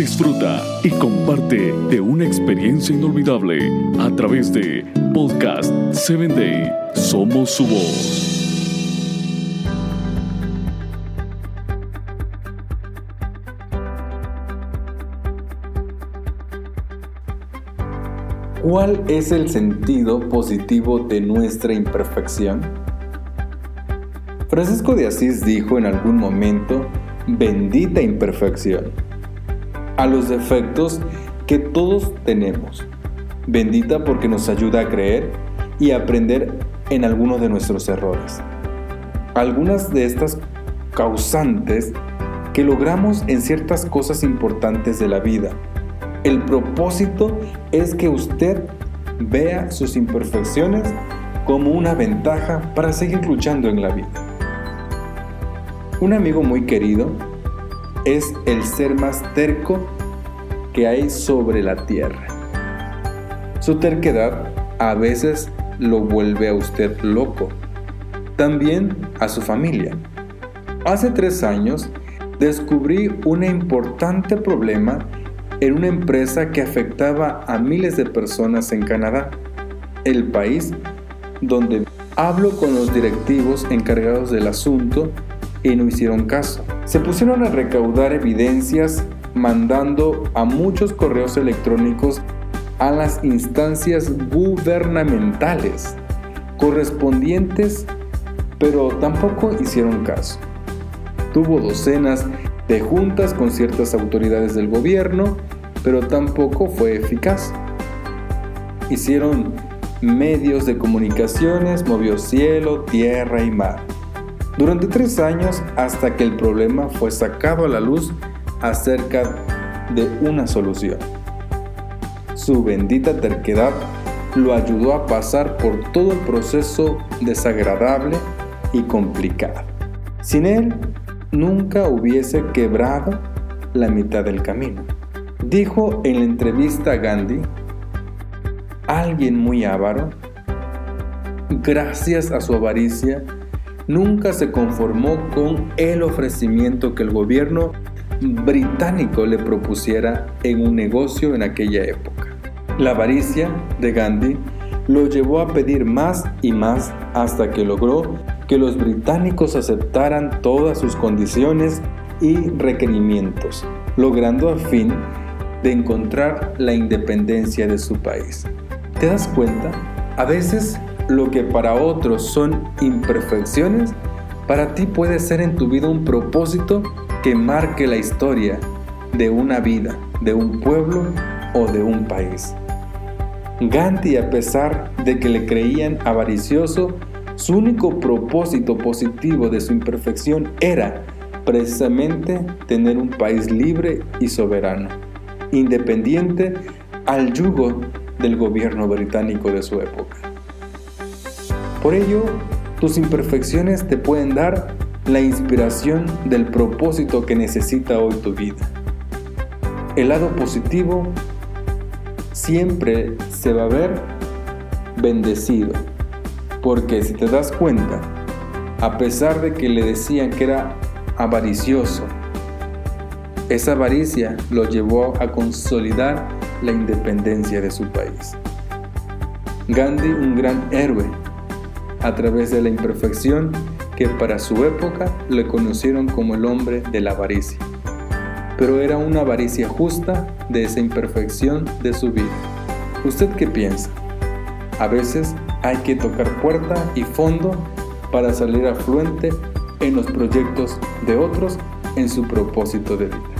disfruta y comparte de una experiencia inolvidable a través de Podcast 7 Day. Somos su voz. ¿Cuál es el sentido positivo de nuestra imperfección? Francisco de Asís dijo en algún momento, bendita imperfección, a los defectos que todos tenemos, bendita porque nos ayuda a creer y aprender en algunos de nuestros errores. Algunas de estas causantes que logramos en ciertas cosas importantes de la vida el propósito es que usted vea sus imperfecciones como una ventaja para seguir luchando en la vida. Un amigo muy querido es el ser más terco que hay sobre la tierra. Su terquedad a veces lo vuelve a usted loco, también a su familia. Hace tres años descubrí un importante problema en una empresa que afectaba a miles de personas en Canadá, el país donde hablo con los directivos encargados del asunto y no hicieron caso. Se pusieron a recaudar evidencias mandando a muchos correos electrónicos a las instancias gubernamentales correspondientes, pero tampoco hicieron caso. Tuvo docenas de juntas con ciertas autoridades del gobierno pero tampoco fue eficaz. Hicieron medios de comunicaciones, movió cielo, tierra y mar. Durante tres años hasta que el problema fue sacado a la luz acerca de una solución. Su bendita terquedad lo ayudó a pasar por todo el proceso desagradable y complicado. Sin él, nunca hubiese quebrado la mitad del camino. Dijo en la entrevista a Gandhi, alguien muy avaro, gracias a su avaricia, nunca se conformó con el ofrecimiento que el gobierno británico le propusiera en un negocio en aquella época. La avaricia de Gandhi lo llevó a pedir más y más hasta que logró que los británicos aceptaran todas sus condiciones y requerimientos, logrando a fin de encontrar la independencia de su país. ¿Te das cuenta? A veces lo que para otros son imperfecciones, para ti puede ser en tu vida un propósito que marque la historia de una vida, de un pueblo o de un país. Gandhi, a pesar de que le creían avaricioso, su único propósito positivo de su imperfección era precisamente tener un país libre y soberano independiente al yugo del gobierno británico de su época. Por ello, tus imperfecciones te pueden dar la inspiración del propósito que necesita hoy tu vida. El lado positivo siempre se va a ver bendecido, porque si te das cuenta, a pesar de que le decían que era avaricioso, esa avaricia lo llevó a consolidar la independencia de su país. Gandhi, un gran héroe, a través de la imperfección que para su época le conocieron como el hombre de la avaricia. Pero era una avaricia justa de esa imperfección de su vida. ¿Usted qué piensa? A veces hay que tocar puerta y fondo para salir afluente en los proyectos de otros en su propósito de vida.